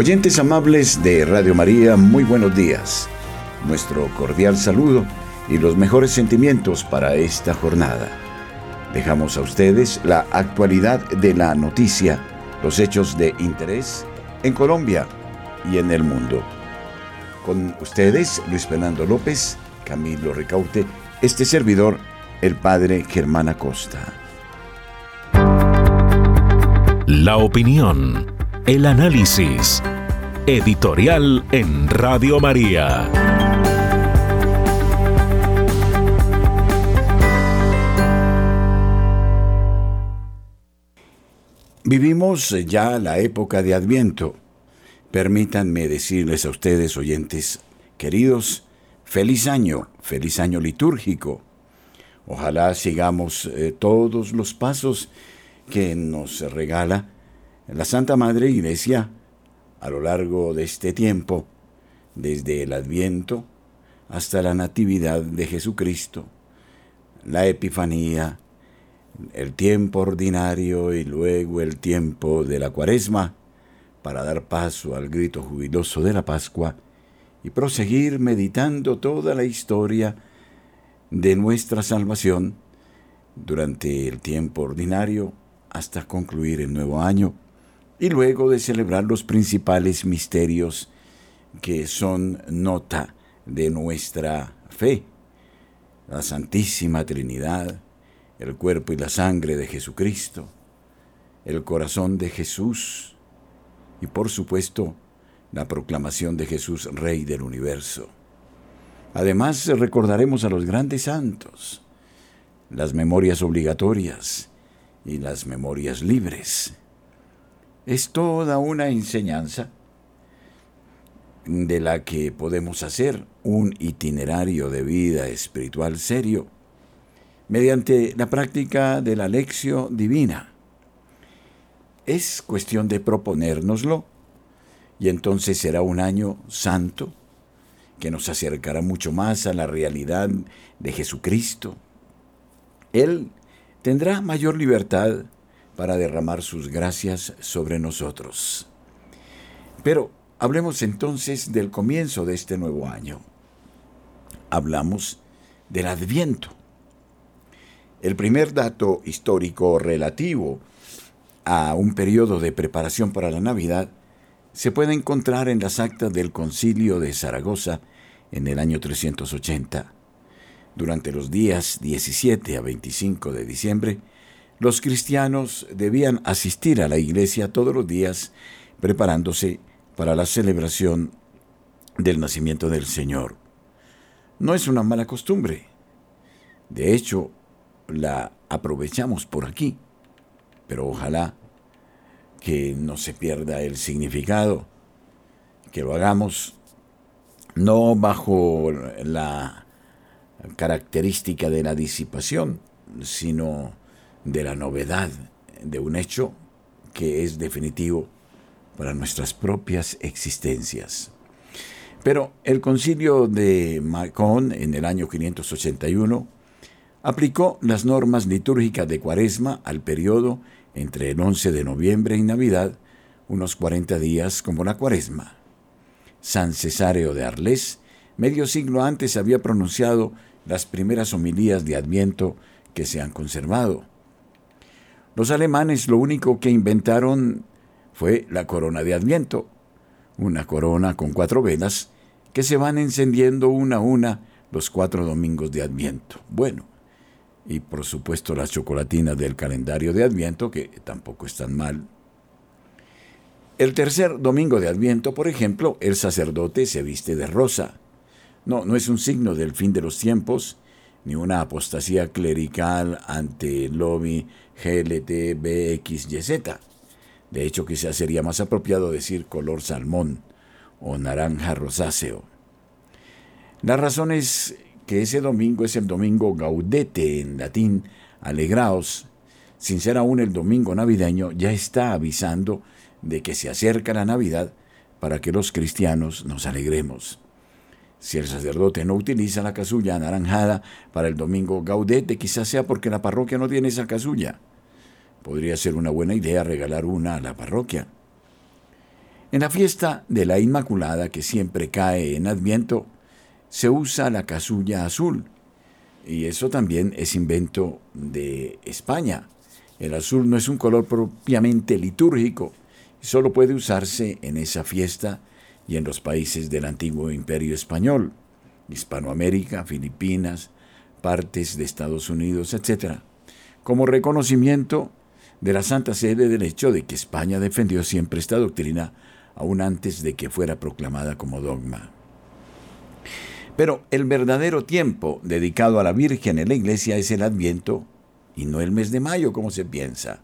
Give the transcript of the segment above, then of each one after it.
Oyentes amables de Radio María, muy buenos días. Nuestro cordial saludo y los mejores sentimientos para esta jornada. Dejamos a ustedes la actualidad de la noticia, los hechos de interés en Colombia y en el mundo. Con ustedes, Luis Fernando López, Camilo Ricaute, este servidor, el padre Germán Acosta. La opinión el análisis. Editorial en Radio María. Vivimos ya la época de Adviento. Permítanme decirles a ustedes, oyentes queridos, feliz año, feliz año litúrgico. Ojalá sigamos eh, todos los pasos que nos regala la Santa Madre Iglesia, a lo largo de este tiempo, desde el Adviento hasta la Natividad de Jesucristo, la Epifanía, el tiempo ordinario y luego el tiempo de la Cuaresma, para dar paso al grito jubiloso de la Pascua y proseguir meditando toda la historia de nuestra salvación durante el tiempo ordinario hasta concluir el nuevo año y luego de celebrar los principales misterios que son nota de nuestra fe, la Santísima Trinidad, el cuerpo y la sangre de Jesucristo, el corazón de Jesús y por supuesto la proclamación de Jesús Rey del universo. Además recordaremos a los grandes santos, las memorias obligatorias y las memorias libres es toda una enseñanza de la que podemos hacer un itinerario de vida espiritual serio mediante la práctica de la lección divina. Es cuestión de proponérnoslo y entonces será un año santo que nos acercará mucho más a la realidad de Jesucristo. Él tendrá mayor libertad para derramar sus gracias sobre nosotros. Pero hablemos entonces del comienzo de este nuevo año. Hablamos del adviento. El primer dato histórico relativo a un periodo de preparación para la Navidad se puede encontrar en las actas del concilio de Zaragoza en el año 380. Durante los días 17 a 25 de diciembre, los cristianos debían asistir a la iglesia todos los días preparándose para la celebración del nacimiento del Señor. No es una mala costumbre. De hecho, la aprovechamos por aquí. Pero ojalá que no se pierda el significado, que lo hagamos no bajo la característica de la disipación, sino de la novedad de un hecho que es definitivo para nuestras propias existencias. Pero el concilio de Macón en el año 581 aplicó las normas litúrgicas de Cuaresma al periodo entre el 11 de noviembre y Navidad, unos 40 días como la Cuaresma. San Cesáreo de Arles, medio siglo antes, había pronunciado las primeras homilías de Adviento que se han conservado. Los alemanes lo único que inventaron fue la corona de Adviento, una corona con cuatro velas que se van encendiendo una a una los cuatro domingos de Adviento. Bueno, y por supuesto las chocolatinas del calendario de Adviento, que tampoco están mal. El tercer domingo de Adviento, por ejemplo, el sacerdote se viste de rosa. No, no es un signo del fin de los tiempos, ni una apostasía clerical ante el lobby GLTBXYZ. De hecho, quizás sería más apropiado decir color salmón o naranja rosáceo. La razón es que ese domingo es el domingo gaudete en latín, alegraos. Sin ser aún el domingo navideño, ya está avisando de que se acerca la Navidad para que los cristianos nos alegremos. Si el sacerdote no utiliza la casulla anaranjada para el domingo gaudete, quizás sea porque la parroquia no tiene esa casulla. Podría ser una buena idea regalar una a la parroquia. En la fiesta de la Inmaculada, que siempre cae en Adviento, se usa la casulla azul. Y eso también es invento de España. El azul no es un color propiamente litúrgico, solo puede usarse en esa fiesta y en los países del antiguo imperio español, Hispanoamérica, Filipinas, partes de Estados Unidos, etc., como reconocimiento de la Santa Sede del hecho de que España defendió siempre esta doctrina aún antes de que fuera proclamada como dogma. Pero el verdadero tiempo dedicado a la Virgen en la iglesia es el Adviento y no el mes de mayo como se piensa.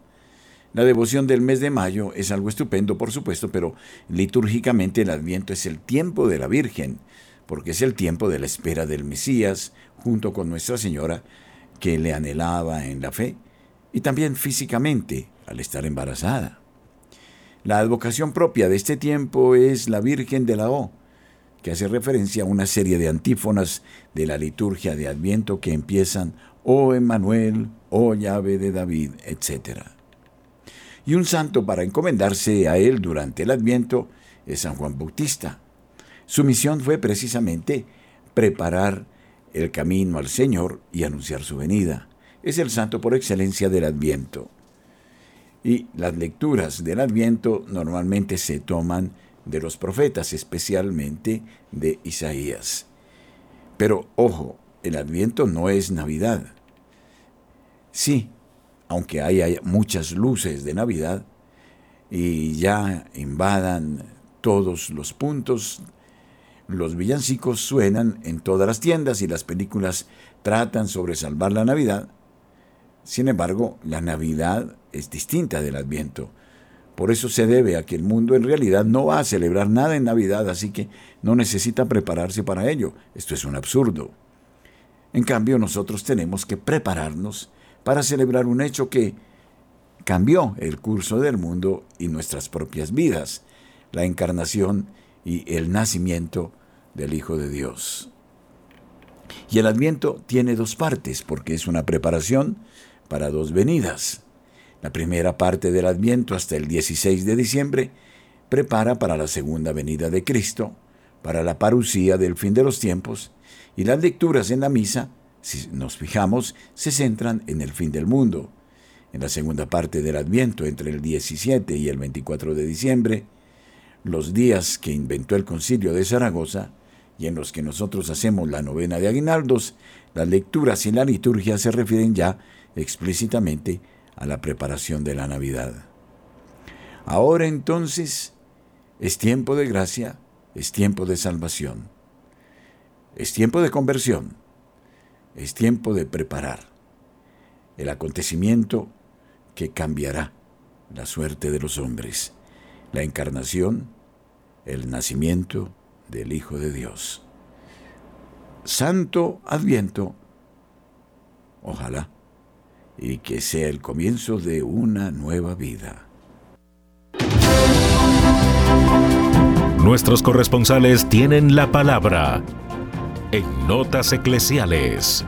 La devoción del mes de mayo es algo estupendo, por supuesto, pero litúrgicamente el Adviento es el tiempo de la Virgen, porque es el tiempo de la espera del Mesías, junto con Nuestra Señora, que le anhelaba en la fe, y también físicamente, al estar embarazada. La advocación propia de este tiempo es la Virgen de la O, que hace referencia a una serie de antífonas de la liturgia de Adviento que empiezan Oh Emmanuel, oh llave de David, etc y un santo para encomendarse a él durante el Adviento es San Juan Bautista. Su misión fue precisamente preparar el camino al Señor y anunciar su venida. Es el santo por excelencia del Adviento. Y las lecturas del Adviento normalmente se toman de los profetas, especialmente de Isaías. Pero ojo, el Adviento no es Navidad. Sí, aunque haya muchas luces de Navidad y ya invadan todos los puntos, los villancicos suenan en todas las tiendas y las películas tratan sobre salvar la Navidad. Sin embargo, la Navidad es distinta del Adviento. Por eso se debe a que el mundo en realidad no va a celebrar nada en Navidad, así que no necesita prepararse para ello. Esto es un absurdo. En cambio, nosotros tenemos que prepararnos para celebrar un hecho que cambió el curso del mundo y nuestras propias vidas, la encarnación y el nacimiento del Hijo de Dios. Y el adviento tiene dos partes porque es una preparación para dos venidas. La primera parte del adviento hasta el 16 de diciembre prepara para la segunda venida de Cristo, para la parucía del fin de los tiempos, y las lecturas en la misa si nos fijamos, se centran en el fin del mundo. En la segunda parte del Adviento, entre el 17 y el 24 de diciembre, los días que inventó el concilio de Zaragoza y en los que nosotros hacemos la novena de aguinaldos, las lecturas y la liturgia se refieren ya explícitamente a la preparación de la Navidad. Ahora entonces es tiempo de gracia, es tiempo de salvación, es tiempo de conversión es tiempo de preparar el acontecimiento que cambiará la suerte de los hombres, la encarnación, el nacimiento del Hijo de Dios. Santo Adviento, ojalá, y que sea el comienzo de una nueva vida. Nuestros corresponsales tienen la palabra en Notas Eclesiales.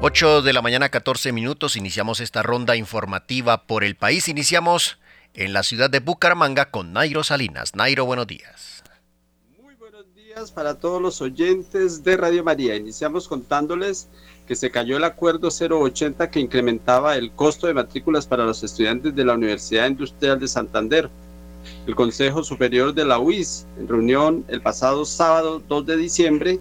Ocho de la mañana, 14 minutos, iniciamos esta ronda informativa por el país. Iniciamos en la ciudad de Bucaramanga con Nairo Salinas. Nairo, buenos días. Muy buenos días para todos los oyentes de Radio María. Iniciamos contándoles que se cayó el acuerdo 080 que incrementaba el costo de matrículas para los estudiantes de la Universidad Industrial de Santander. El Consejo Superior de la UIS, en reunión el pasado sábado 2 de diciembre,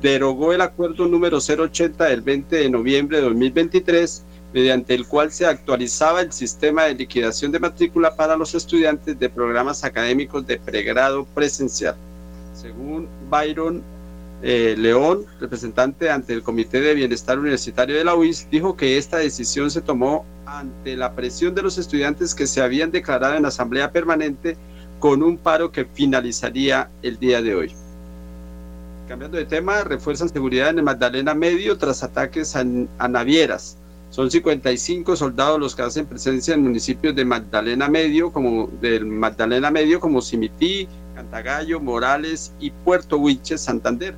derogó el acuerdo número 080 del 20 de noviembre de 2023, mediante el cual se actualizaba el sistema de liquidación de matrícula para los estudiantes de programas académicos de pregrado presencial. Según Byron eh, León, representante ante el Comité de Bienestar Universitario de la UIS, dijo que esta decisión se tomó ante la presión de los estudiantes que se habían declarado en asamblea permanente con un paro que finalizaría el día de hoy. Cambiando de tema, refuerzan seguridad en el Magdalena Medio tras ataques a, a navieras. Son 55 soldados los que hacen presencia en municipios de Magdalena Medio, como del Magdalena Medio, como Simití, Cantagallo, Morales y Puerto Huiches, Santander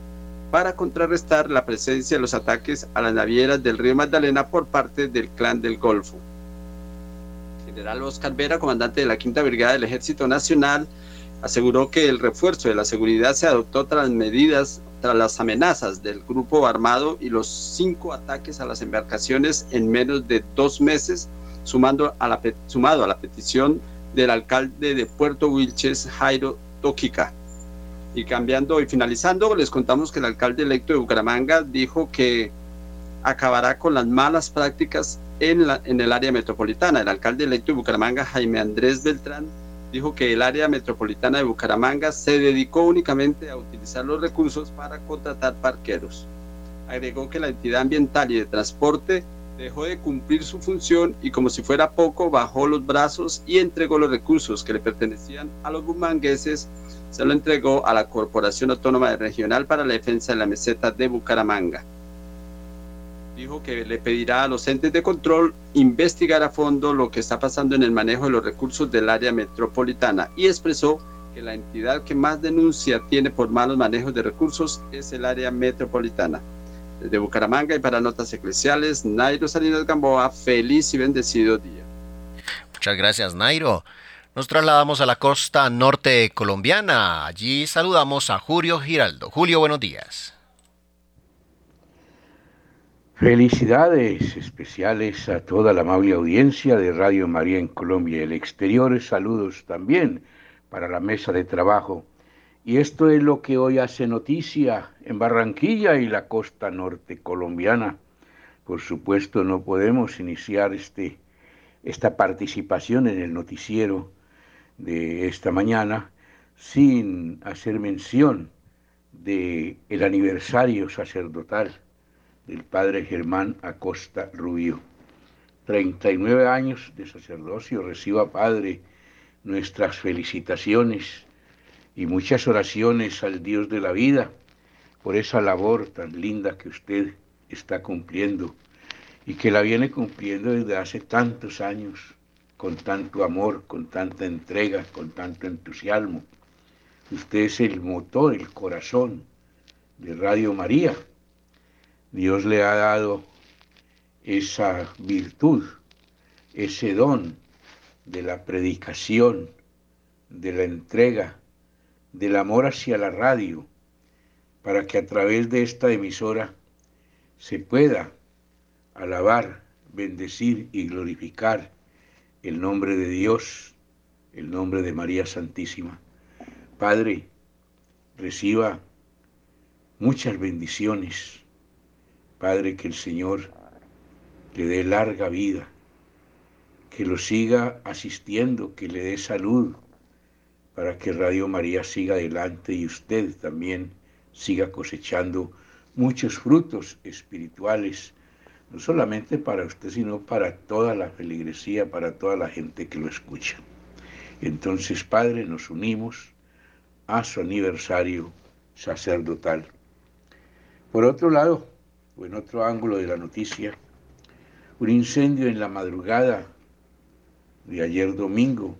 para contrarrestar la presencia de los ataques a las navieras del río Magdalena por parte del Clan del Golfo. General Oscar Vera, comandante de la Quinta Brigada del Ejército Nacional, aseguró que el refuerzo de la seguridad se adoptó tras medidas tras las amenazas del grupo armado y los cinco ataques a las embarcaciones en menos de dos meses, a la, sumado a la petición del alcalde de Puerto Wilches, Jairo Toquica. Y cambiando y finalizando, les contamos que el alcalde electo de Bucaramanga dijo que acabará con las malas prácticas en, la, en el área metropolitana. El alcalde electo de Bucaramanga, Jaime Andrés Beltrán, dijo que el área metropolitana de Bucaramanga se dedicó únicamente a utilizar los recursos para contratar parqueros. Agregó que la entidad ambiental y de transporte dejó de cumplir su función y como si fuera poco bajó los brazos y entregó los recursos que le pertenecían a los bumangueses se lo entregó a la Corporación Autónoma Regional para la Defensa de la Meseta de Bucaramanga. Dijo que le pedirá a los entes de control investigar a fondo lo que está pasando en el manejo de los recursos del área metropolitana y expresó que la entidad que más denuncia tiene por malos manejos de recursos es el área metropolitana. Desde Bucaramanga y para Notas Eclesiales, Nairo Salinas Gamboa, feliz y bendecido día. Muchas gracias, Nairo. Nos trasladamos a la costa norte colombiana. Allí saludamos a Julio Giraldo. Julio, buenos días. Felicidades especiales a toda la amable audiencia de Radio María en Colombia y el exterior. Saludos también para la mesa de trabajo. Y esto es lo que hoy hace noticia en Barranquilla y la costa norte colombiana. Por supuesto, no podemos iniciar este, esta participación en el noticiero de esta mañana sin hacer mención de el aniversario sacerdotal del padre Germán Acosta Rubio. 39 años de sacerdocio, reciba Padre nuestras felicitaciones y muchas oraciones al Dios de la vida por esa labor tan linda que usted está cumpliendo y que la viene cumpliendo desde hace tantos años con tanto amor, con tanta entrega, con tanto entusiasmo. Usted es el motor, el corazón de Radio María. Dios le ha dado esa virtud, ese don de la predicación, de la entrega, del amor hacia la radio, para que a través de esta emisora se pueda alabar, bendecir y glorificar el nombre de Dios, el nombre de María Santísima. Padre, reciba muchas bendiciones. Padre, que el Señor le dé larga vida, que lo siga asistiendo, que le dé salud, para que Radio María siga adelante y usted también siga cosechando muchos frutos espirituales no solamente para usted, sino para toda la feligresía, para toda la gente que lo escucha. Entonces, Padre, nos unimos a su aniversario sacerdotal. Por otro lado, o en otro ángulo de la noticia, un incendio en la madrugada de ayer domingo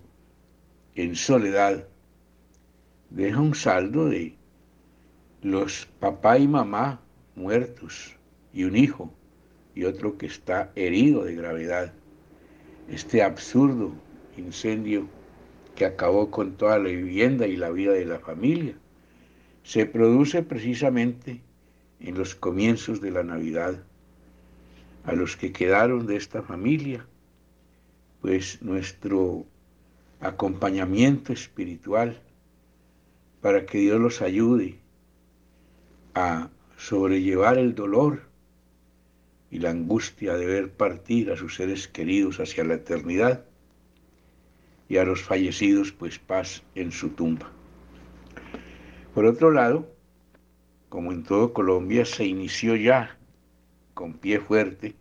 en Soledad deja un saldo de los papá y mamá muertos y un hijo y otro que está herido de gravedad. Este absurdo incendio que acabó con toda la vivienda y la vida de la familia se produce precisamente en los comienzos de la Navidad, a los que quedaron de esta familia, pues nuestro acompañamiento espiritual para que Dios los ayude a sobrellevar el dolor y la angustia de ver partir a sus seres queridos hacia la eternidad y a los fallecidos pues paz en su tumba. Por otro lado, como en todo Colombia se inició ya con pie fuerte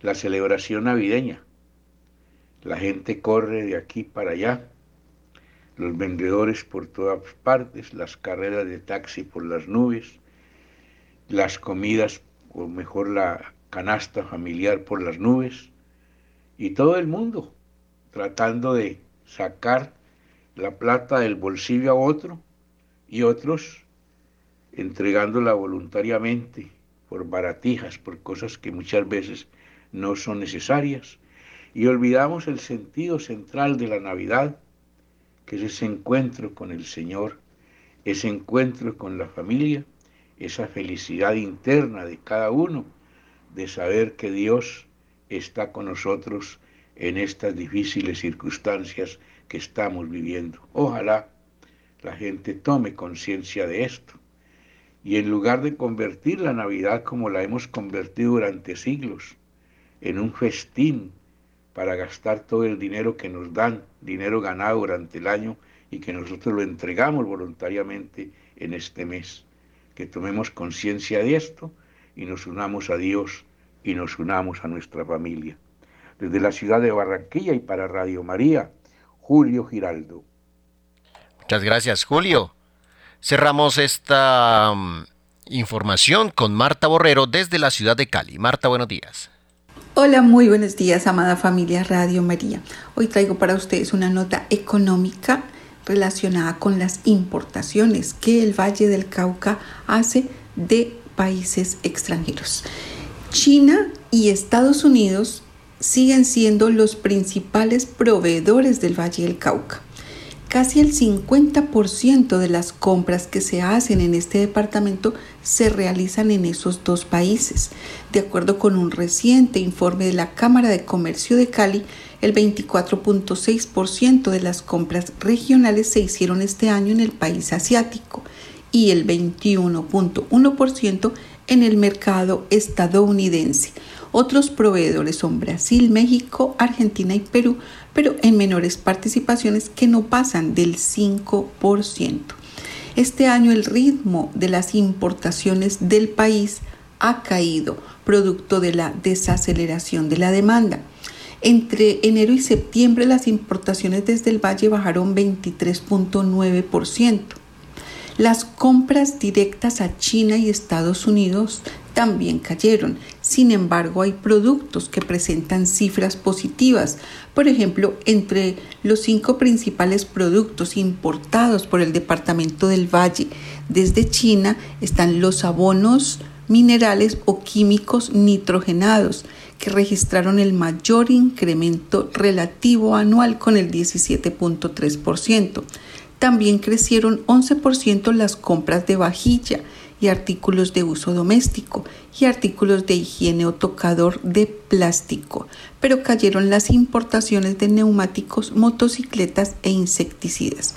la celebración navideña. La gente corre de aquí para allá, los vendedores por todas partes, las carreras de taxi por las nubes, las comidas, o mejor la canasta familiar por las nubes, y todo el mundo tratando de sacar la plata del bolsillo a otro y otros entregándola voluntariamente por baratijas, por cosas que muchas veces no son necesarias, y olvidamos el sentido central de la Navidad, que es ese encuentro con el Señor, ese encuentro con la familia, esa felicidad interna de cada uno de saber que Dios está con nosotros en estas difíciles circunstancias que estamos viviendo. Ojalá la gente tome conciencia de esto y en lugar de convertir la Navidad como la hemos convertido durante siglos, en un festín para gastar todo el dinero que nos dan, dinero ganado durante el año y que nosotros lo entregamos voluntariamente en este mes. Que tomemos conciencia de esto y nos unamos a Dios y nos unamos a nuestra familia. Desde la ciudad de Barranquilla y para Radio María, Julio Giraldo. Muchas gracias, Julio. Cerramos esta mm, información con Marta Borrero desde la ciudad de Cali. Marta, buenos días. Hola, muy buenos días, amada familia Radio María. Hoy traigo para ustedes una nota económica relacionada con las importaciones que el Valle del Cauca hace de países extranjeros. China y Estados Unidos siguen siendo los principales proveedores del Valle del Cauca. Casi el 50% de las compras que se hacen en este departamento se realizan en esos dos países. De acuerdo con un reciente informe de la Cámara de Comercio de Cali, el 24.6% de las compras regionales se hicieron este año en el país asiático y el 21.1% en el mercado estadounidense. Otros proveedores son Brasil, México, Argentina y Perú, pero en menores participaciones que no pasan del 5%. Este año el ritmo de las importaciones del país ha caído, producto de la desaceleración de la demanda. Entre enero y septiembre las importaciones desde el valle bajaron 23.9%. Las compras directas a China y Estados Unidos también cayeron. Sin embargo, hay productos que presentan cifras positivas. Por ejemplo, entre los cinco principales productos importados por el Departamento del Valle desde China están los abonos minerales o químicos nitrogenados, que registraron el mayor incremento relativo anual con el 17.3%. También crecieron 11% las compras de vajilla y artículos de uso doméstico y artículos de higiene o tocador de plástico, pero cayeron las importaciones de neumáticos, motocicletas e insecticidas.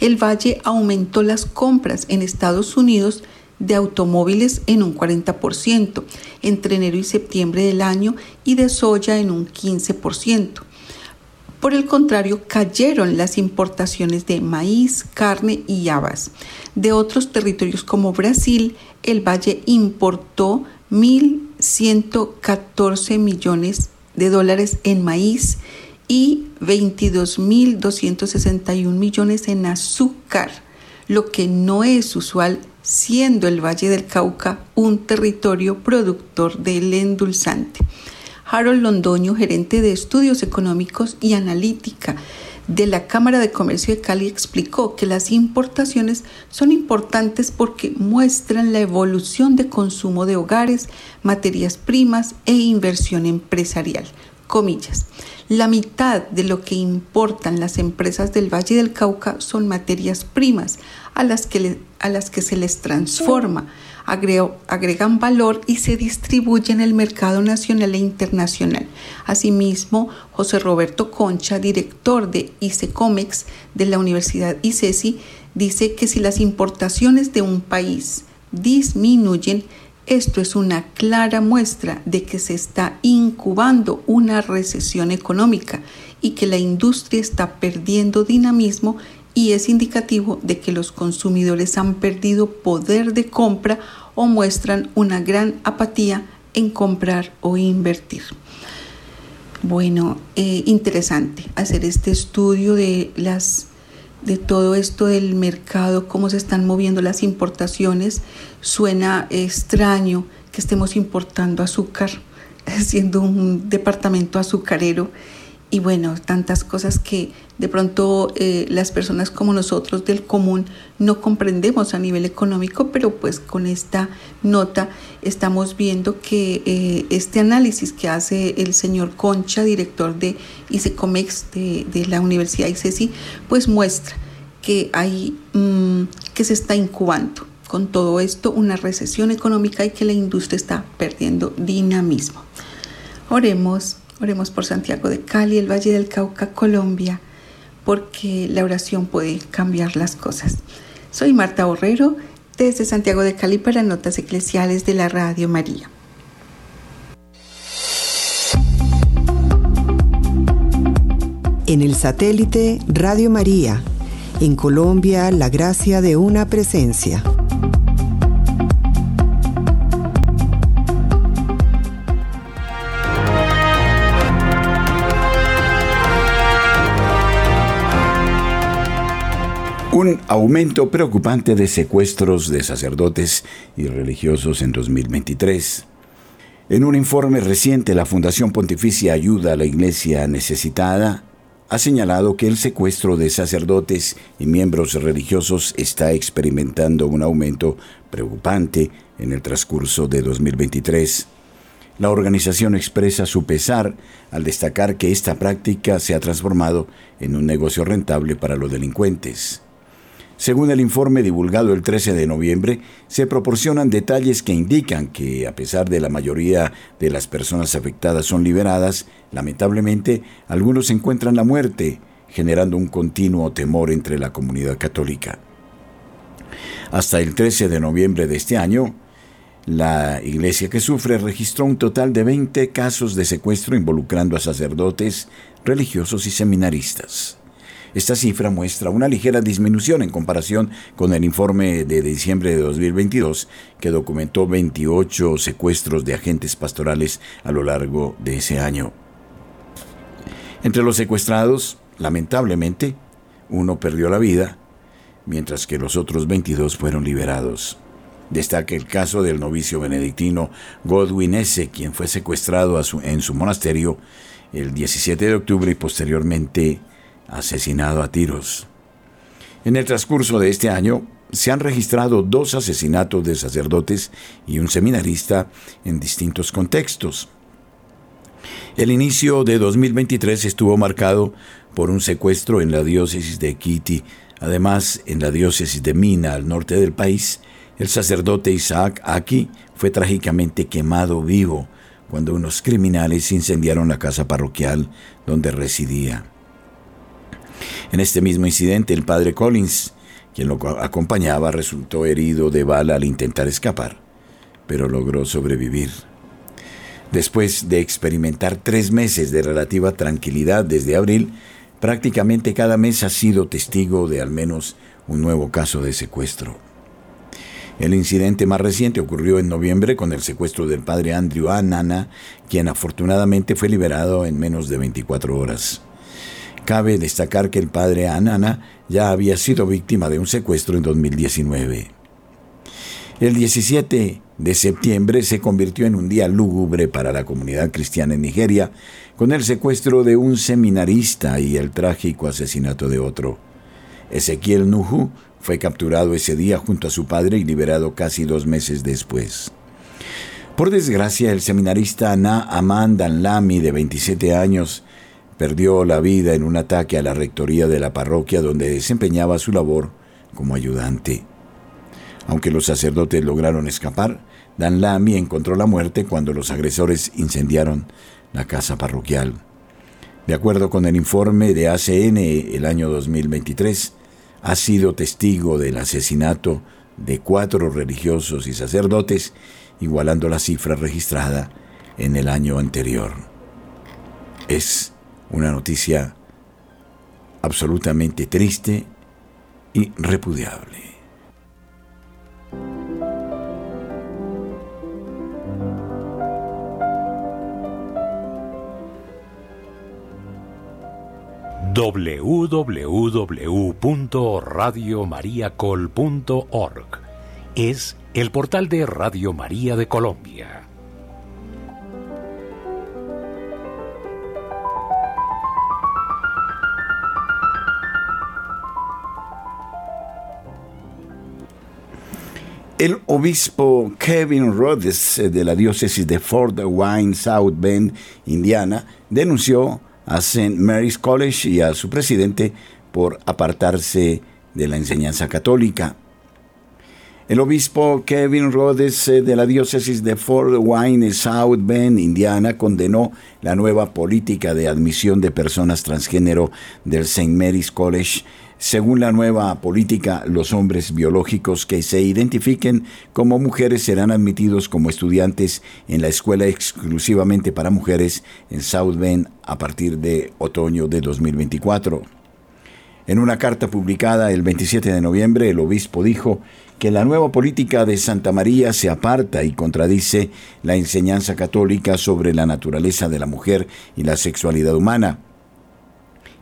El Valle aumentó las compras en Estados Unidos de automóviles en un 40% entre enero y septiembre del año y de soya en un 15%. Por el contrario, cayeron las importaciones de maíz, carne y habas. De otros territorios como Brasil, el Valle importó 1.114 millones de dólares en maíz y 22.261 millones en azúcar, lo que no es usual siendo el Valle del Cauca un territorio productor del endulzante. Harold Londoño, gerente de estudios económicos y analítica de la Cámara de Comercio de Cali, explicó que las importaciones son importantes porque muestran la evolución de consumo de hogares, materias primas e inversión empresarial. comillas. La mitad de lo que importan las empresas del Valle del Cauca son materias primas a las que, a las que se les transforma, agregan valor y se distribuyen en el mercado nacional e internacional. Asimismo, José Roberto Concha, director de ICECOMEX de la Universidad ICESI, dice que si las importaciones de un país disminuyen, esto es una clara muestra de que se está incubando una recesión económica y que la industria está perdiendo dinamismo y es indicativo de que los consumidores han perdido poder de compra o muestran una gran apatía en comprar o invertir. Bueno, eh, interesante hacer este estudio de las de todo esto del mercado, cómo se están moviendo las importaciones, suena extraño que estemos importando azúcar, siendo un departamento azucarero y bueno, tantas cosas que de pronto eh, las personas como nosotros del común no comprendemos a nivel económico, pero pues con esta nota estamos viendo que eh, este análisis que hace el señor Concha, director de ICECOMEX de, de la Universidad ICESI, pues muestra que hay mm, que se está incubando con todo esto una recesión económica y que la industria está perdiendo dinamismo. Oremos Oremos por Santiago de Cali, el Valle del Cauca, Colombia, porque la oración puede cambiar las cosas. Soy Marta Borrero, desde Santiago de Cali para Notas Eclesiales de la Radio María. En el satélite Radio María, en Colombia, la gracia de una presencia. Un aumento preocupante de secuestros de sacerdotes y religiosos en 2023. En un informe reciente, la Fundación Pontificia Ayuda a la Iglesia Necesitada ha señalado que el secuestro de sacerdotes y miembros religiosos está experimentando un aumento preocupante en el transcurso de 2023. La organización expresa su pesar al destacar que esta práctica se ha transformado en un negocio rentable para los delincuentes. Según el informe divulgado el 13 de noviembre, se proporcionan detalles que indican que, a pesar de la mayoría de las personas afectadas son liberadas, lamentablemente algunos encuentran la muerte, generando un continuo temor entre la comunidad católica. Hasta el 13 de noviembre de este año, la iglesia que sufre registró un total de 20 casos de secuestro involucrando a sacerdotes, religiosos y seminaristas. Esta cifra muestra una ligera disminución en comparación con el informe de diciembre de 2022, que documentó 28 secuestros de agentes pastorales a lo largo de ese año. Entre los secuestrados, lamentablemente, uno perdió la vida, mientras que los otros 22 fueron liberados. Destaca el caso del novicio benedictino Godwin S., quien fue secuestrado en su monasterio el 17 de octubre y posteriormente asesinado a tiros. En el transcurso de este año se han registrado dos asesinatos de sacerdotes y un seminarista en distintos contextos. El inicio de 2023 estuvo marcado por un secuestro en la diócesis de Kitty. Además, en la diócesis de Mina, al norte del país, el sacerdote Isaac Aki fue trágicamente quemado vivo cuando unos criminales incendiaron la casa parroquial donde residía. En este mismo incidente, el padre Collins, quien lo acompañaba, resultó herido de bala al intentar escapar, pero logró sobrevivir. Después de experimentar tres meses de relativa tranquilidad desde abril, prácticamente cada mes ha sido testigo de al menos un nuevo caso de secuestro. El incidente más reciente ocurrió en noviembre con el secuestro del padre Andrew Anana, quien afortunadamente fue liberado en menos de 24 horas. Cabe destacar que el padre Anana ya había sido víctima de un secuestro en 2019. El 17 de septiembre se convirtió en un día lúgubre para la comunidad cristiana en Nigeria, con el secuestro de un seminarista y el trágico asesinato de otro. Ezequiel Nuhu fue capturado ese día junto a su padre y liberado casi dos meses después. Por desgracia, el seminarista Na Aman Lami, de 27 años, perdió la vida en un ataque a la rectoría de la parroquia donde desempeñaba su labor como ayudante. Aunque los sacerdotes lograron escapar, Dan Lamy encontró la muerte cuando los agresores incendiaron la casa parroquial. De acuerdo con el informe de ACN, el año 2023 ha sido testigo del asesinato de cuatro religiosos y sacerdotes, igualando la cifra registrada en el año anterior. Es una noticia absolutamente triste y repudiable. www.radiomariacol.org es el portal de Radio María de Colombia. El obispo Kevin Rhodes eh, de la diócesis de Fort Wayne, South Bend, Indiana, denunció a St. Mary's College y a su presidente por apartarse de la enseñanza católica. El obispo Kevin Rhodes eh, de la diócesis de Fort Wayne, South Bend, Indiana, condenó la nueva política de admisión de personas transgénero del St. Mary's College. Según la nueva política, los hombres biológicos que se identifiquen como mujeres serán admitidos como estudiantes en la escuela exclusivamente para mujeres en South Bend a partir de otoño de 2024. En una carta publicada el 27 de noviembre, el obispo dijo que la nueva política de Santa María se aparta y contradice la enseñanza católica sobre la naturaleza de la mujer y la sexualidad humana.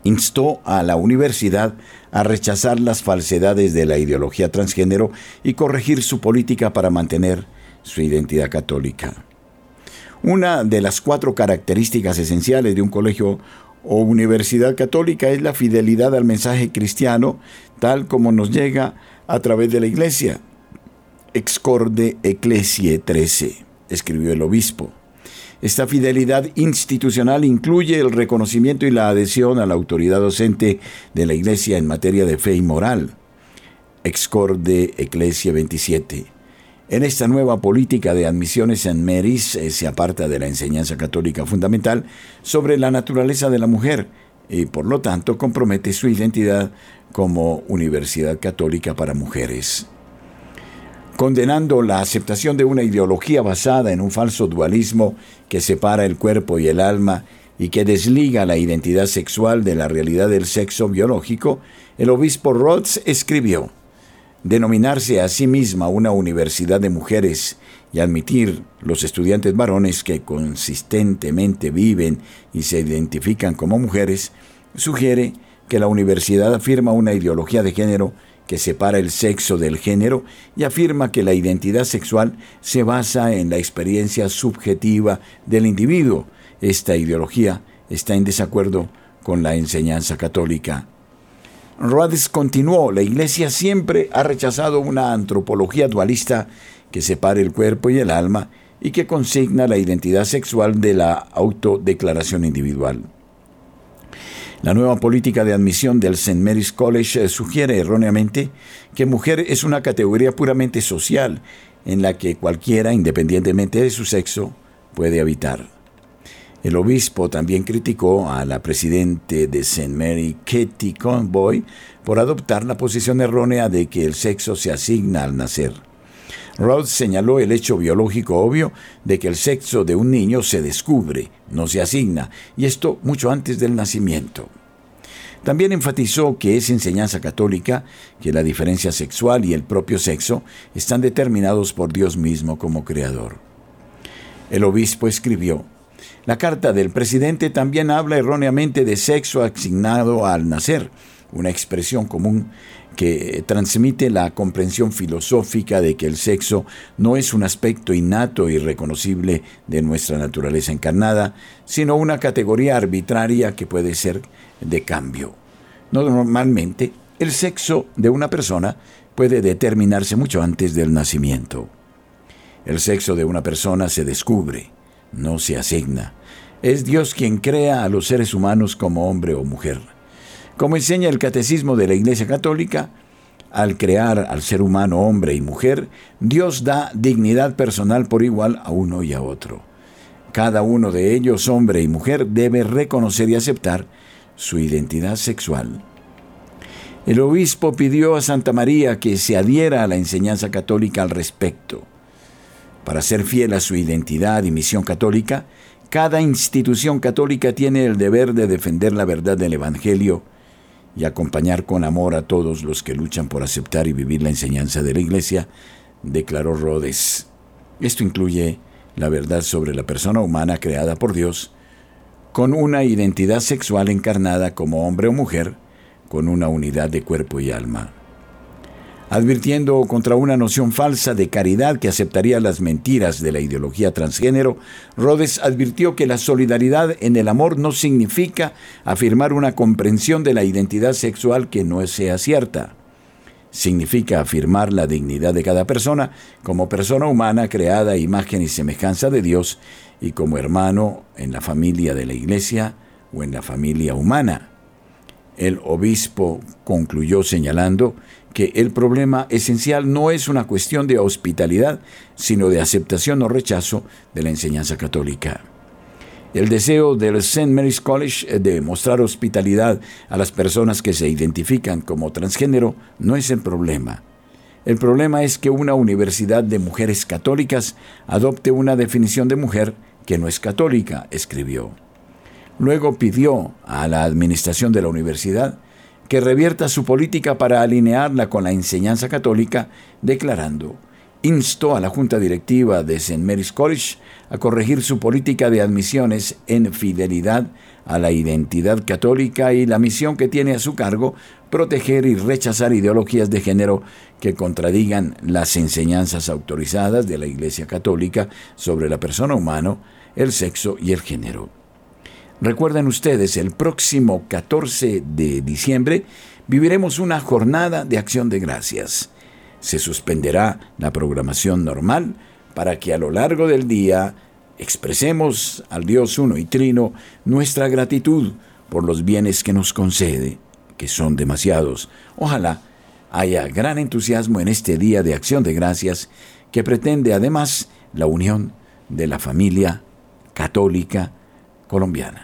Instó a la universidad a rechazar las falsedades de la ideología transgénero y corregir su política para mantener su identidad católica. Una de las cuatro características esenciales de un colegio o universidad católica es la fidelidad al mensaje cristiano tal como nos llega a través de la iglesia. Excorde Ecclesiae 13, escribió el obispo. Esta fidelidad institucional incluye el reconocimiento y la adhesión a la autoridad docente de la Iglesia en materia de fe y moral. Excorde Ecclesia 27. En esta nueva política de admisiones en Meris eh, se aparta de la enseñanza católica fundamental sobre la naturaleza de la mujer y por lo tanto compromete su identidad como universidad católica para mujeres. Condenando la aceptación de una ideología basada en un falso dualismo que separa el cuerpo y el alma y que desliga la identidad sexual de la realidad del sexo biológico, el obispo Rhodes escribió, denominarse a sí misma una universidad de mujeres y admitir los estudiantes varones que consistentemente viven y se identifican como mujeres, sugiere que la universidad afirma una ideología de género que separa el sexo del género y afirma que la identidad sexual se basa en la experiencia subjetiva del individuo. Esta ideología está en desacuerdo con la enseñanza católica Rhodes continuó, la Iglesia siempre ha rechazado una antropología dualista que separe el cuerpo y el alma y que consigna la identidad sexual de la autodeclaración individual. La nueva política de admisión del St. Mary's College sugiere erróneamente que mujer es una categoría puramente social en la que cualquiera, independientemente de su sexo, puede habitar. El obispo también criticó a la presidente de St. Mary, Katie Conboy, por adoptar la posición errónea de que el sexo se asigna al nacer. Rhodes señaló el hecho biológico obvio de que el sexo de un niño se descubre, no se asigna, y esto mucho antes del nacimiento. También enfatizó que es enseñanza católica que la diferencia sexual y el propio sexo están determinados por Dios mismo como creador. El obispo escribió, la carta del presidente también habla erróneamente de sexo asignado al nacer, una expresión común que transmite la comprensión filosófica de que el sexo no es un aspecto innato y reconocible de nuestra naturaleza encarnada, sino una categoría arbitraria que puede ser de cambio. Normalmente, el sexo de una persona puede determinarse mucho antes del nacimiento. El sexo de una persona se descubre, no se asigna. Es Dios quien crea a los seres humanos como hombre o mujer. Como enseña el catecismo de la Iglesia Católica, al crear al ser humano hombre y mujer, Dios da dignidad personal por igual a uno y a otro. Cada uno de ellos, hombre y mujer, debe reconocer y aceptar su identidad sexual. El obispo pidió a Santa María que se adhiera a la enseñanza católica al respecto. Para ser fiel a su identidad y misión católica, cada institución católica tiene el deber de defender la verdad del Evangelio y acompañar con amor a todos los que luchan por aceptar y vivir la enseñanza de la Iglesia, declaró Rhodes. Esto incluye la verdad sobre la persona humana creada por Dios, con una identidad sexual encarnada como hombre o mujer, con una unidad de cuerpo y alma advirtiendo contra una noción falsa de caridad que aceptaría las mentiras de la ideología transgénero, Rhodes advirtió que la solidaridad en el amor no significa afirmar una comprensión de la identidad sexual que no sea cierta. Significa afirmar la dignidad de cada persona como persona humana creada a imagen y semejanza de Dios y como hermano en la familia de la Iglesia o en la familia humana. El obispo concluyó señalando que el problema esencial no es una cuestión de hospitalidad, sino de aceptación o rechazo de la enseñanza católica. El deseo del St. Mary's College de mostrar hospitalidad a las personas que se identifican como transgénero no es el problema. El problema es que una universidad de mujeres católicas adopte una definición de mujer que no es católica, escribió. Luego pidió a la administración de la universidad que revierta su política para alinearla con la enseñanza católica, declarando, instó a la Junta Directiva de St. Mary's College a corregir su política de admisiones en fidelidad a la identidad católica y la misión que tiene a su cargo proteger y rechazar ideologías de género que contradigan las enseñanzas autorizadas de la Iglesia Católica sobre la persona humana, el sexo y el género. Recuerden ustedes, el próximo 14 de diciembre viviremos una jornada de acción de gracias. Se suspenderá la programación normal para que a lo largo del día expresemos al Dios uno y trino nuestra gratitud por los bienes que nos concede, que son demasiados. Ojalá haya gran entusiasmo en este día de acción de gracias que pretende además la unión de la familia católica colombiana.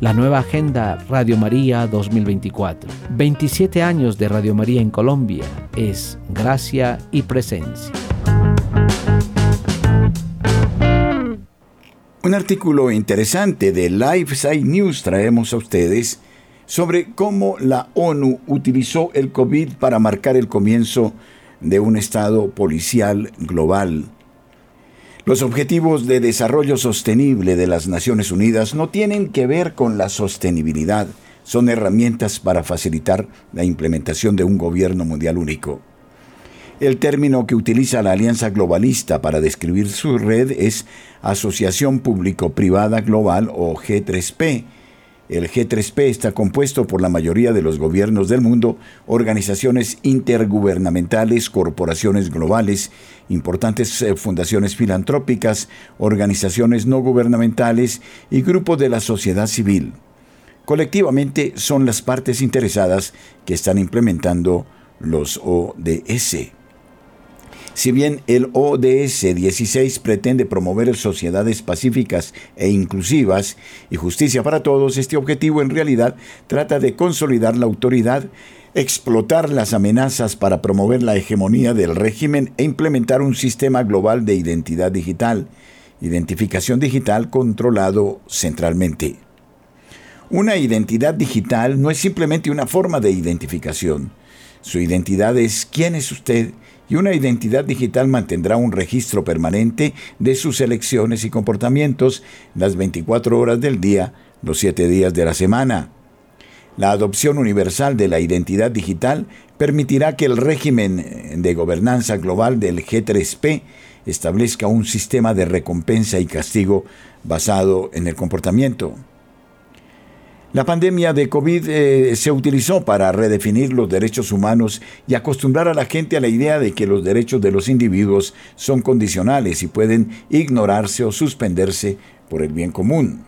la nueva agenda Radio María 2024. 27 años de Radio María en Colombia es gracia y presencia. Un artículo interesante de Lifeside News traemos a ustedes sobre cómo la ONU utilizó el COVID para marcar el comienzo de un estado policial global los objetivos de desarrollo sostenible de las Naciones Unidas no tienen que ver con la sostenibilidad, son herramientas para facilitar la implementación de un gobierno mundial único. El término que utiliza la Alianza Globalista para describir su red es Asociación Público-Privada Global o G3P, el G3P está compuesto por la mayoría de los gobiernos del mundo, organizaciones intergubernamentales, corporaciones globales, importantes eh, fundaciones filantrópicas, organizaciones no gubernamentales y grupos de la sociedad civil. Colectivamente son las partes interesadas que están implementando los ODS. Si bien el ODS 16 pretende promover sociedades pacíficas e inclusivas y justicia para todos, este objetivo en realidad trata de consolidar la autoridad, explotar las amenazas para promover la hegemonía del régimen e implementar un sistema global de identidad digital, identificación digital controlado centralmente. Una identidad digital no es simplemente una forma de identificación. Su identidad es quién es usted y una identidad digital mantendrá un registro permanente de sus elecciones y comportamientos las 24 horas del día, los 7 días de la semana. La adopción universal de la identidad digital permitirá que el régimen de gobernanza global del G3P establezca un sistema de recompensa y castigo basado en el comportamiento. La pandemia de COVID eh, se utilizó para redefinir los derechos humanos y acostumbrar a la gente a la idea de que los derechos de los individuos son condicionales y pueden ignorarse o suspenderse por el bien común.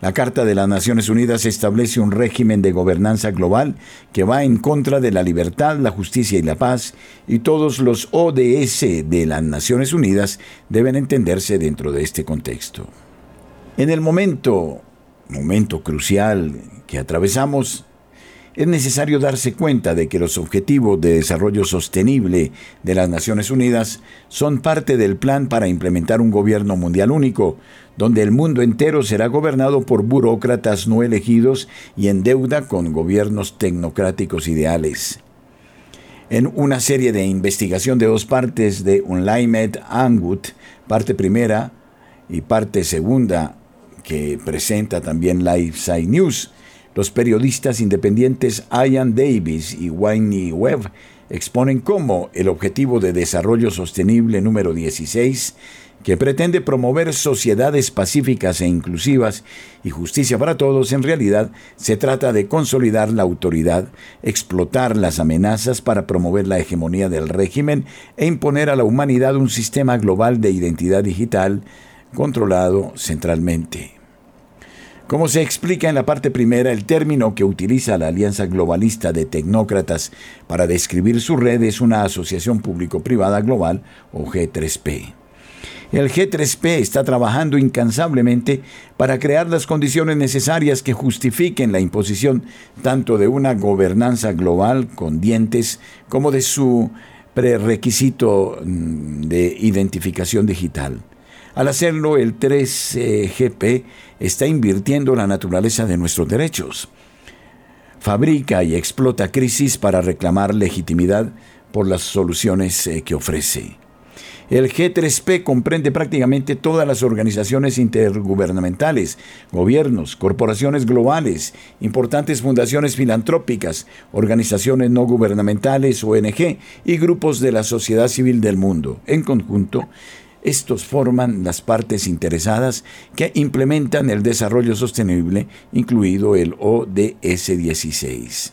La Carta de las Naciones Unidas establece un régimen de gobernanza global que va en contra de la libertad, la justicia y la paz, y todos los ODS de las Naciones Unidas deben entenderse dentro de este contexto. En el momento, momento crucial que atravesamos, es necesario darse cuenta de que los Objetivos de Desarrollo Sostenible de las Naciones Unidas son parte del plan para implementar un gobierno mundial único, donde el mundo entero será gobernado por burócratas no elegidos y en deuda con gobiernos tecnocráticos ideales. En una serie de investigación de dos partes de Unlaimed Angut, parte primera y parte segunda, que presenta también LifeSide News, los periodistas independientes Ian Davis y Wayne Webb exponen cómo el Objetivo de Desarrollo Sostenible número 16, que pretende promover sociedades pacíficas e inclusivas y justicia para todos, en realidad se trata de consolidar la autoridad, explotar las amenazas para promover la hegemonía del régimen e imponer a la humanidad un sistema global de identidad digital controlado centralmente. Como se explica en la parte primera, el término que utiliza la Alianza Globalista de Tecnócratas para describir su red es una asociación público-privada global o G3P. El G3P está trabajando incansablemente para crear las condiciones necesarias que justifiquen la imposición tanto de una gobernanza global con dientes como de su prerequisito mm, de identificación digital. Al hacerlo, el 3GP está invirtiendo la naturaleza de nuestros derechos. Fabrica y explota crisis para reclamar legitimidad por las soluciones eh, que ofrece. El G3P comprende prácticamente todas las organizaciones intergubernamentales, gobiernos, corporaciones globales, importantes fundaciones filantrópicas, organizaciones no gubernamentales, ONG y grupos de la sociedad civil del mundo. En conjunto, estos forman las partes interesadas que implementan el desarrollo sostenible, incluido el ODS 16.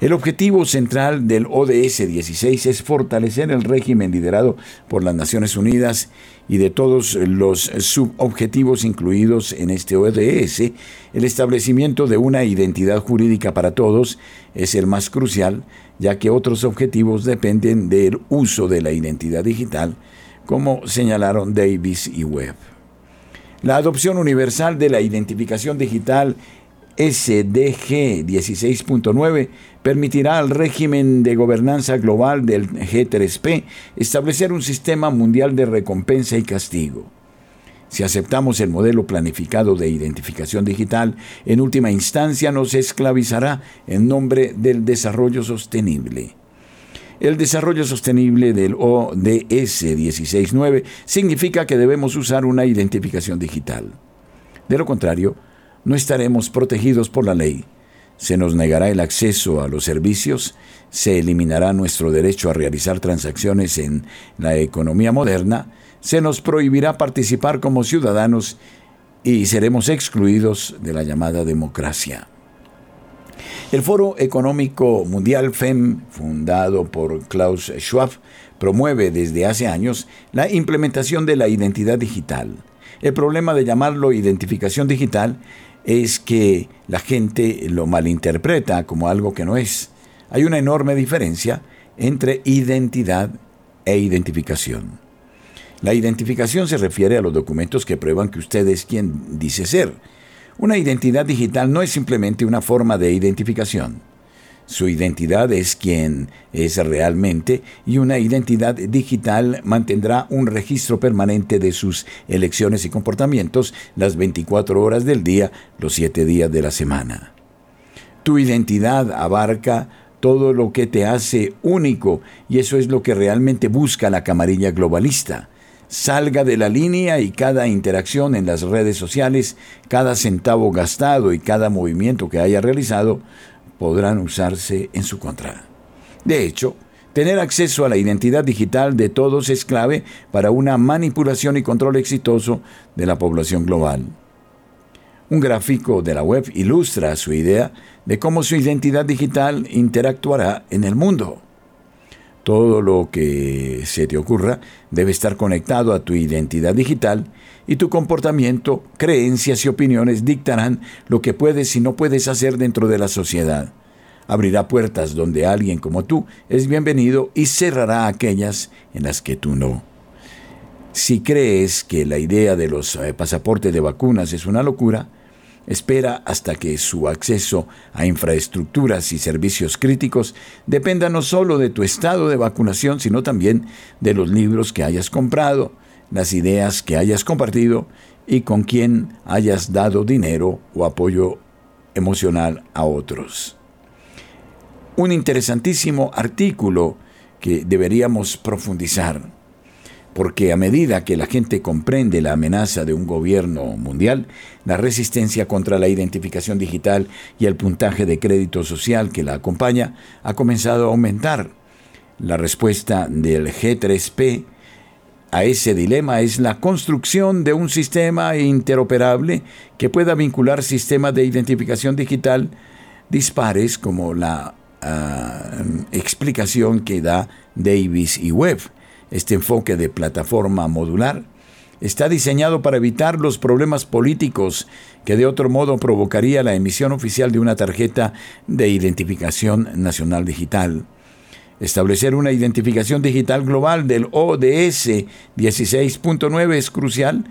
El objetivo central del ODS 16 es fortalecer el régimen liderado por las Naciones Unidas y de todos los subobjetivos incluidos en este ODS, el establecimiento de una identidad jurídica para todos es el más crucial, ya que otros objetivos dependen del uso de la identidad digital como señalaron Davis y Webb. La adopción universal de la identificación digital SDG 16.9 permitirá al régimen de gobernanza global del G3P establecer un sistema mundial de recompensa y castigo. Si aceptamos el modelo planificado de identificación digital, en última instancia nos esclavizará en nombre del desarrollo sostenible. El desarrollo sostenible del ODS 16.9 significa que debemos usar una identificación digital. De lo contrario, no estaremos protegidos por la ley. Se nos negará el acceso a los servicios, se eliminará nuestro derecho a realizar transacciones en la economía moderna, se nos prohibirá participar como ciudadanos y seremos excluidos de la llamada democracia. El Foro Económico Mundial FEM, fundado por Klaus Schwab, promueve desde hace años la implementación de la identidad digital. El problema de llamarlo identificación digital es que la gente lo malinterpreta como algo que no es. Hay una enorme diferencia entre identidad e identificación. La identificación se refiere a los documentos que prueban que usted es quien dice ser. Una identidad digital no es simplemente una forma de identificación. Su identidad es quien es realmente y una identidad digital mantendrá un registro permanente de sus elecciones y comportamientos las 24 horas del día, los 7 días de la semana. Tu identidad abarca todo lo que te hace único, y eso es lo que realmente busca la camarilla globalista. Salga de la línea y cada interacción en las redes sociales, cada centavo gastado y cada movimiento que haya realizado podrán usarse en su contra. De hecho, tener acceso a la identidad digital de todos es clave para una manipulación y control exitoso de la población global. Un gráfico de la web ilustra su idea de cómo su identidad digital interactuará en el mundo. Todo lo que se te ocurra debe estar conectado a tu identidad digital y tu comportamiento, creencias y opiniones dictarán lo que puedes y no puedes hacer dentro de la sociedad. Abrirá puertas donde alguien como tú es bienvenido y cerrará aquellas en las que tú no. Si crees que la idea de los eh, pasaportes de vacunas es una locura, espera hasta que su acceso a infraestructuras y servicios críticos dependa no solo de tu estado de vacunación, sino también de los libros que hayas comprado, las ideas que hayas compartido y con quien hayas dado dinero o apoyo emocional a otros. Un interesantísimo artículo que deberíamos profundizar porque a medida que la gente comprende la amenaza de un gobierno mundial, la resistencia contra la identificación digital y el puntaje de crédito social que la acompaña ha comenzado a aumentar. La respuesta del G3P a ese dilema es la construcción de un sistema interoperable que pueda vincular sistemas de identificación digital dispares como la ah, explicación que da Davis y Webb este enfoque de plataforma modular está diseñado para evitar los problemas políticos que de otro modo provocaría la emisión oficial de una tarjeta de identificación nacional digital. Establecer una identificación digital global del ODS 16.9 es crucial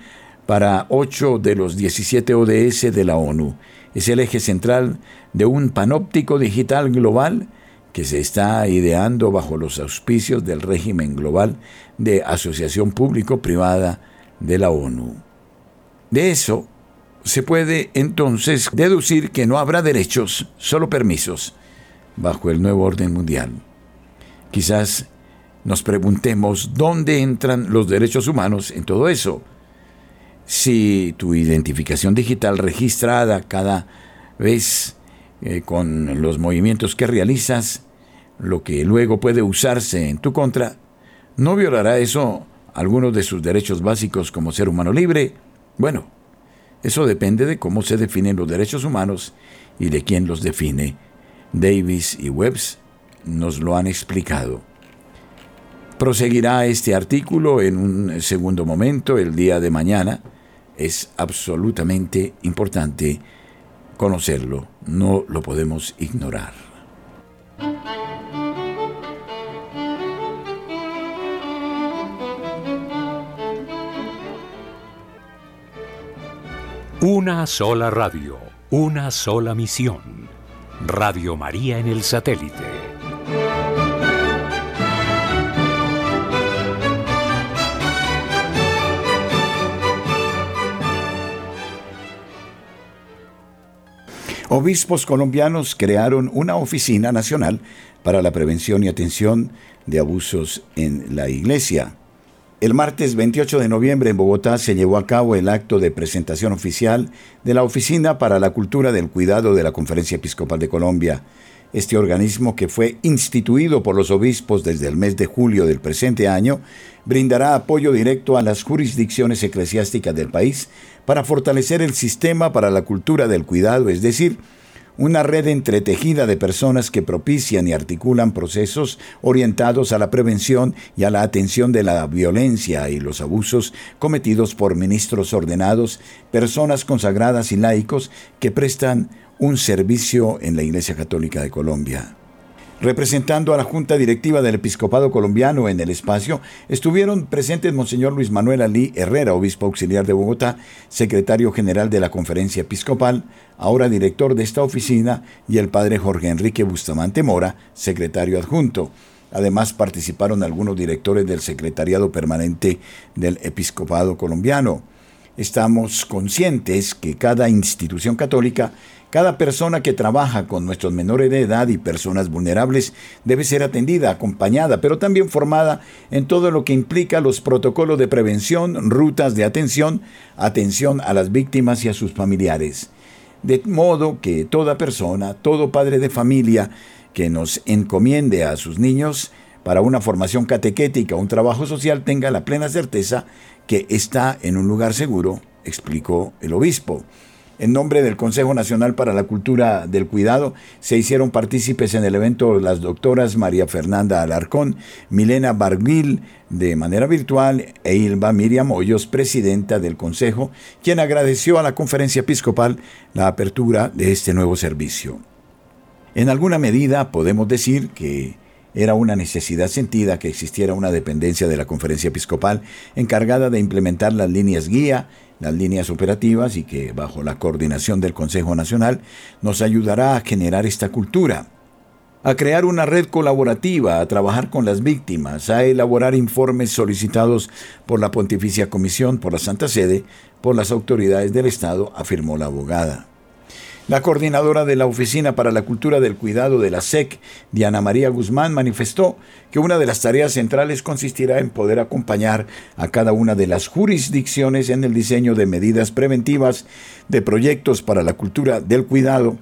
para 8 de los 17 ODS de la ONU. Es el eje central de un panóptico digital global que se está ideando bajo los auspicios del régimen global de asociación público-privada de la ONU. De eso se puede entonces deducir que no habrá derechos, solo permisos, bajo el nuevo orden mundial. Quizás nos preguntemos dónde entran los derechos humanos en todo eso. Si tu identificación digital registrada cada vez eh, con los movimientos que realizas lo que luego puede usarse en tu contra, ¿no violará eso algunos de sus derechos básicos como ser humano libre? Bueno, eso depende de cómo se definen los derechos humanos y de quién los define. Davis y Webbs nos lo han explicado. Proseguirá este artículo en un segundo momento, el día de mañana. Es absolutamente importante conocerlo, no lo podemos ignorar. Una sola radio, una sola misión. Radio María en el satélite. Obispos colombianos crearon una oficina nacional para la prevención y atención de abusos en la iglesia. El martes 28 de noviembre en Bogotá se llevó a cabo el acto de presentación oficial de la Oficina para la Cultura del Cuidado de la Conferencia Episcopal de Colombia. Este organismo, que fue instituido por los obispos desde el mes de julio del presente año, brindará apoyo directo a las jurisdicciones eclesiásticas del país para fortalecer el sistema para la cultura del cuidado, es decir, una red entretejida de personas que propician y articulan procesos orientados a la prevención y a la atención de la violencia y los abusos cometidos por ministros ordenados, personas consagradas y laicos que prestan un servicio en la Iglesia Católica de Colombia. Representando a la Junta Directiva del Episcopado Colombiano en el espacio, estuvieron presentes Monseñor Luis Manuel Alí Herrera, obispo auxiliar de Bogotá, secretario general de la Conferencia Episcopal, ahora director de esta oficina, y el padre Jorge Enrique Bustamante Mora, secretario adjunto. Además participaron algunos directores del Secretariado Permanente del Episcopado Colombiano. Estamos conscientes que cada institución católica Cada persona que trabaja con nuestros menores de edad y personas vulnerables debe ser atendida, acompañada, pero también formada en todo lo que implica los protocolos de prevención, rutas de atención, atención a las víctimas y a sus familiares. De modo que toda persona, todo padre de familia que nos encomiende a sus niños para una formación catequética o un trabajo social tenga la plena certeza que está en un lugar seguro, explicó el obispo. En nombre del Consejo Nacional para la Cultura del Cuidado, se hicieron partícipes en el evento las doctoras María Fernanda Alarcón, Milena Barguil, de manera virtual, e Ilva Miriam Hoyos, presidenta del Consejo, quien agradeció a la conferencia episcopal la apertura de este nuevo servicio. En alguna medida podemos decir que era una necesidad sentida que existiera una dependencia de la conferencia episcopal encargada de implementar las líneas guía las líneas operativas y que bajo la coordinación del Consejo Nacional nos ayudará a generar esta cultura, a crear una red colaborativa, a trabajar con las víctimas, a elaborar informes solicitados por la Pontificia Comisión, por la Santa Sede, por las autoridades del Estado, afirmó la abogada. La coordinadora de la Oficina para la Cultura del Cuidado de la SEC, Diana María Guzmán, manifestó que una de las tareas centrales consistirá en poder acompañar a cada una de las jurisdicciones en el diseño de medidas preventivas, de proyectos para la cultura del cuidado,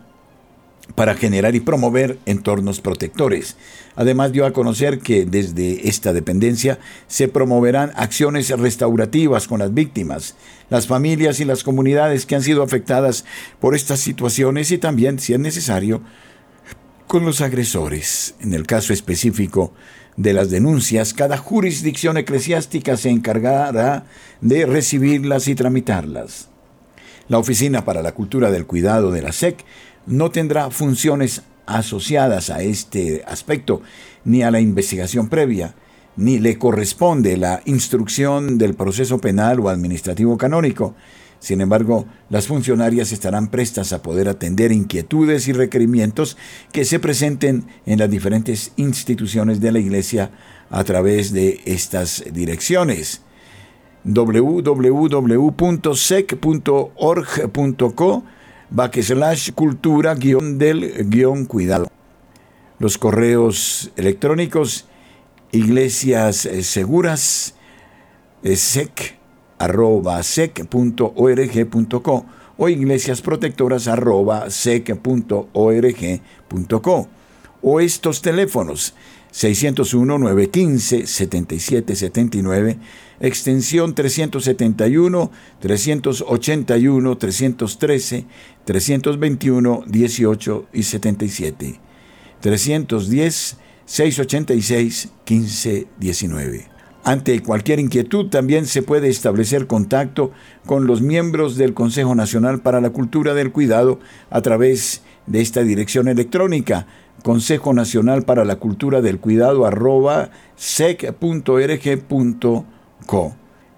para generar y promover entornos protectores. Además dio a conocer que desde esta dependencia se promoverán acciones restaurativas con las víctimas, las familias y las comunidades que han sido afectadas por estas situaciones y también, si es necesario, con los agresores. En el caso específico de las denuncias, cada jurisdicción eclesiástica se encargará de recibirlas y tramitarlas. La Oficina para la Cultura del Cuidado de la SEC no tendrá funciones asociadas a este aspecto ni a la investigación previa, ni le corresponde la instrucción del proceso penal o administrativo canónico. Sin embargo, las funcionarias estarán prestas a poder atender inquietudes y requerimientos que se presenten en las diferentes instituciones de la Iglesia a través de estas direcciones www.sec.org.co backslash cultura guion del guion cuidado. Los correos electrónicos iglesias eh, seguras eh, sec arroba sec.org.co o iglesias protectoras arroba sec.org.co o estos teléfonos 601-915-7779, extensión 371, 381, 313, 321, 18 y 77. 310, 686, 15, 19. Ante cualquier inquietud también se puede establecer contacto con los miembros del Consejo Nacional para la Cultura del Cuidado a través de esta dirección electrónica Consejo Nacional para la Cultura del Cuidado arroba sec.org.co.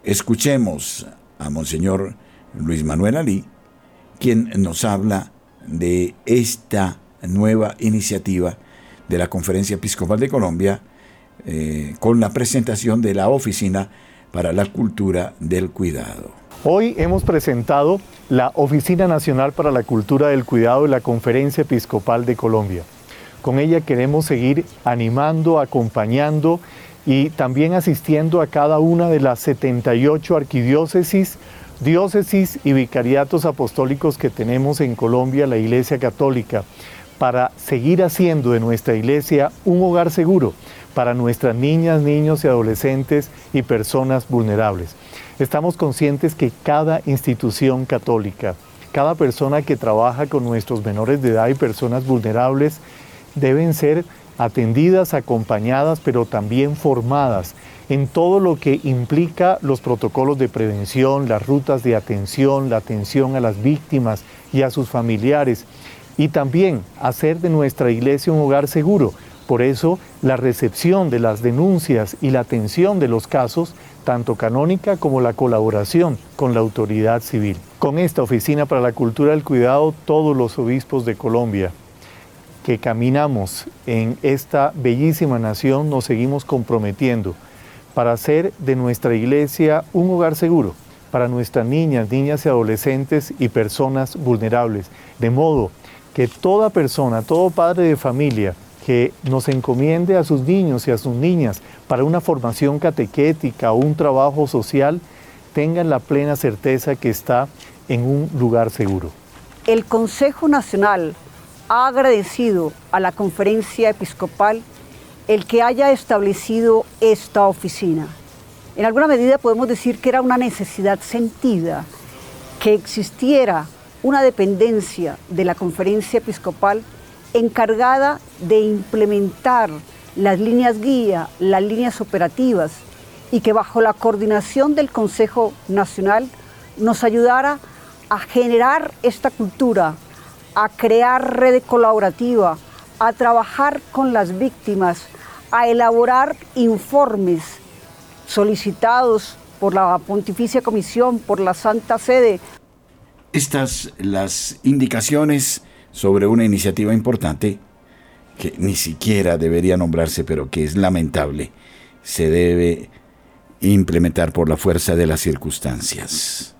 Escuchemos a Monseñor Luis Manuel Ali, quien nos habla de esta nueva iniciativa de la Conferencia Episcopal de Colombia eh, con la presentación de la Oficina para la Cultura del Cuidado. Hoy hemos presentado la Oficina Nacional para la Cultura del Cuidado de la Conferencia Episcopal de Colombia. Con ella queremos seguir animando, acompañando y también asistiendo a cada una de las 78 arquidiócesis, diócesis y vicariatos apostólicos que tenemos en Colombia, la Iglesia Católica, para seguir haciendo de nuestra iglesia un hogar seguro para nuestras niñas, niños y adolescentes y personas vulnerables. Estamos conscientes que cada institución católica, cada persona que trabaja con nuestros menores de edad y personas vulnerables, deben ser atendidas, acompañadas, pero también formadas en todo lo que implica los protocolos de prevención, las rutas de atención, la atención a las víctimas y a sus familiares, y también hacer de nuestra iglesia un hogar seguro. Por eso, la recepción de las denuncias y la atención de los casos, tanto canónica como la colaboración con la autoridad civil. Con esta Oficina para la Cultura del Cuidado, todos los obispos de Colombia, que caminamos en esta bellísima nación nos seguimos comprometiendo para hacer de nuestra iglesia un hogar seguro para nuestras niñas, niñas y adolescentes y personas vulnerables. De modo que toda persona, todo padre de familia que nos encomiende a sus niños y a sus niñas para una formación catequética o un trabajo social, tengan la plena certeza que está en un lugar seguro. El Consejo Nacional ha agradecido a la conferencia episcopal el que haya establecido esta oficina. En alguna medida podemos decir que era una necesidad sentida que existiera una dependencia de la conferencia episcopal encargada de implementar las líneas guía, las líneas operativas y que bajo la coordinación del Consejo Nacional nos ayudara a generar esta cultura, a crear red colaborativa, a trabajar con las víctimas, a elaborar informes solicitados por la Pontificia Comisión, por la Santa Sede. Estas las indicaciones sobre una iniciativa importante que ni siquiera debería nombrarse, pero que es lamentable, se debe implementar por la fuerza de las circunstancias.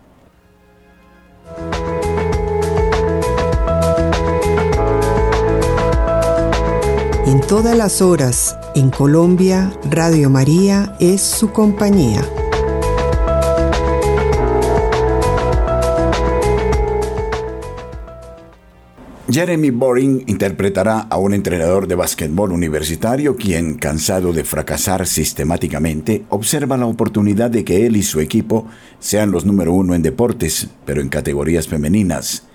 En todas las horas, en Colombia, Radio María es su compañía. Jeremy Boring interpretará a un entrenador de básquetbol universitario quien, cansado de fracasar sistemáticamente, observa la oportunidad de que él y su equipo sean los número uno en deportes, pero en categorías femeninas.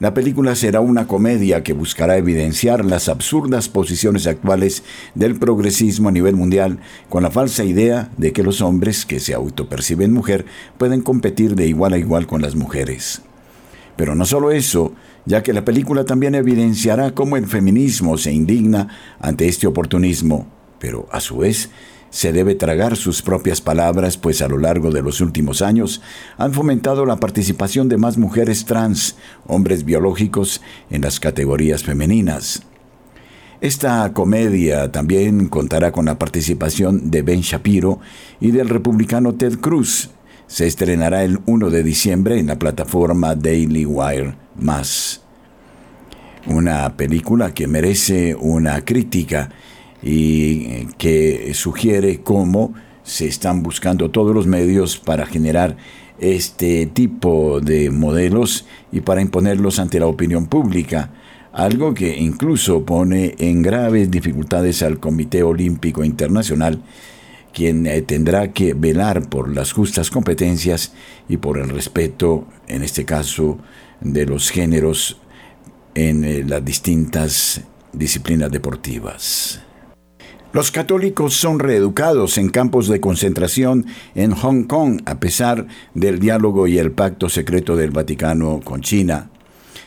La película será una comedia que buscará evidenciar las absurdas posiciones actuales del progresismo a nivel mundial con la falsa idea de que los hombres que se autoperciben mujer pueden competir de igual a igual con las mujeres. Pero no solo eso, ya que la película también evidenciará cómo el feminismo se indigna ante este oportunismo, pero a su vez se debe tragar sus propias palabras, pues a lo largo de los últimos años han fomentado la participación de más mujeres trans, hombres biológicos, en las categorías femeninas. Esta comedia también contará con la participación de Ben Shapiro y del republicano Ted Cruz. Se estrenará el 1 de diciembre en la plataforma Daily Wire más. Una película que merece una crítica y que sugiere cómo se están buscando todos los medios para generar este tipo de modelos y para imponerlos ante la opinión pública, algo que incluso pone en graves dificultades al Comité Olímpico Internacional, quien eh, tendrá que velar por las justas competencias y por el respeto, en este caso, de los géneros en eh, las distintas disciplinas deportivas. Los católicos son reeducados en campos de concentración en Hong Kong a pesar del diálogo y el pacto secreto del Vaticano con China.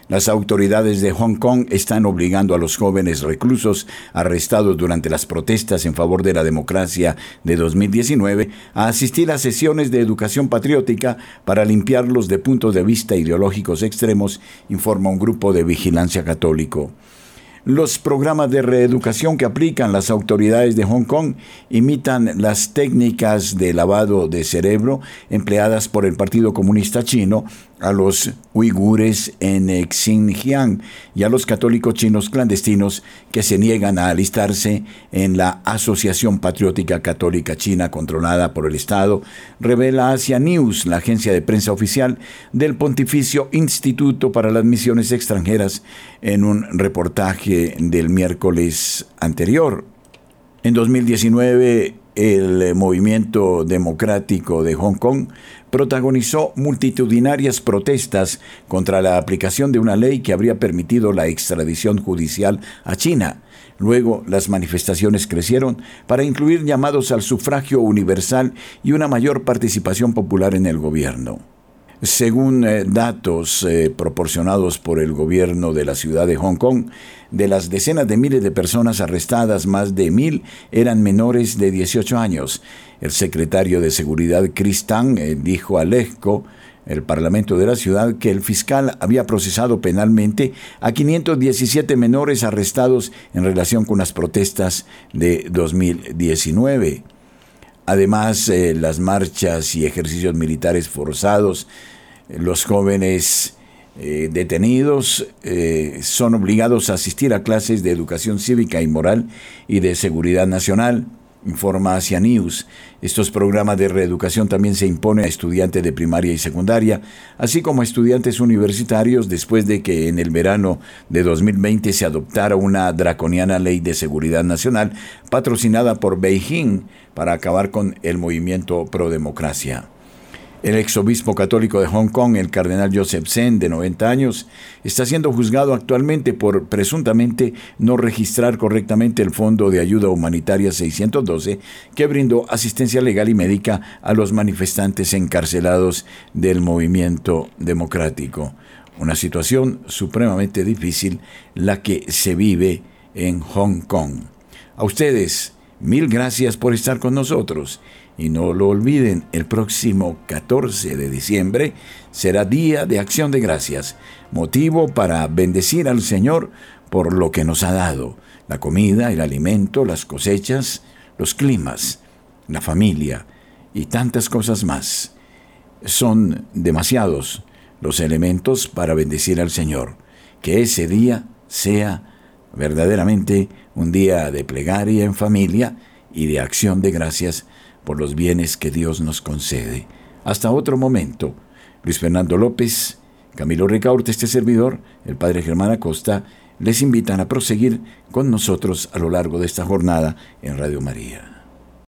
Las autoridades de Hong Kong están obligando a los jóvenes reclusos arrestados durante las protestas en favor de la democracia de 2019 a asistir a sesiones de educación patriótica para limpiarlos de puntos de vista ideológicos extremos, informa un grupo de vigilancia católico. Los programas de reeducación que aplican las autoridades de Hong Kong imitan las técnicas de lavado de cerebro empleadas por el Partido Comunista Chino a los uigures en Xinjiang y a los católicos chinos clandestinos que se niegan a alistarse en la Asociación Patriótica Católica China controlada por el Estado, revela Asia News, la agencia de prensa oficial del Pontificio Instituto para las Misiones Extranjeras, en un reportaje del miércoles anterior. En 2019, el movimiento democrático de Hong Kong protagonizó multitudinarias protestas contra la aplicación de una ley que habría permitido la extradición judicial a China. Luego las manifestaciones crecieron para incluir llamados al sufragio universal y una mayor participación popular en el gobierno. Según eh, datos eh, proporcionados por el gobierno de la ciudad de Hong Kong, de las decenas de miles de personas arrestadas, más de mil eran menores de 18 años. El secretario de Seguridad Chris Tang eh, dijo a Lejco, el Parlamento de la ciudad, que el fiscal había procesado penalmente a 517 menores arrestados en relación con las protestas de 2019. Además, eh, las marchas y ejercicios militares forzados, los jóvenes eh, detenidos eh, son obligados a asistir a clases de educación cívica y moral y de seguridad nacional, informa Asia News. Estos programas de reeducación también se imponen a estudiantes de primaria y secundaria, así como a estudiantes universitarios después de que en el verano de 2020 se adoptara una draconiana ley de seguridad nacional patrocinada por Beijing para acabar con el movimiento pro democracia. El exobispo católico de Hong Kong, el cardenal Joseph Zen, de 90 años, está siendo juzgado actualmente por presuntamente no registrar correctamente el Fondo de Ayuda Humanitaria 612 que brindó asistencia legal y médica a los manifestantes encarcelados del movimiento democrático. Una situación supremamente difícil la que se vive en Hong Kong. A ustedes, mil gracias por estar con nosotros y no lo olviden, el próximo 14 de diciembre será Día de Acción de Gracias, motivo para bendecir al Señor por lo que nos ha dado, la comida, el alimento, las cosechas, los climas, la familia y tantas cosas más. Son demasiados los elementos para bendecir al Señor. Que ese día sea verdaderamente un día de plegaria en familia y de acción de gracias por los bienes que Dios nos concede. Hasta otro momento. Luis Fernando López, Camilo Ricaurte, este servidor, el Padre Germán Acosta, les invitan a proseguir con nosotros a lo largo de esta jornada en Radio María.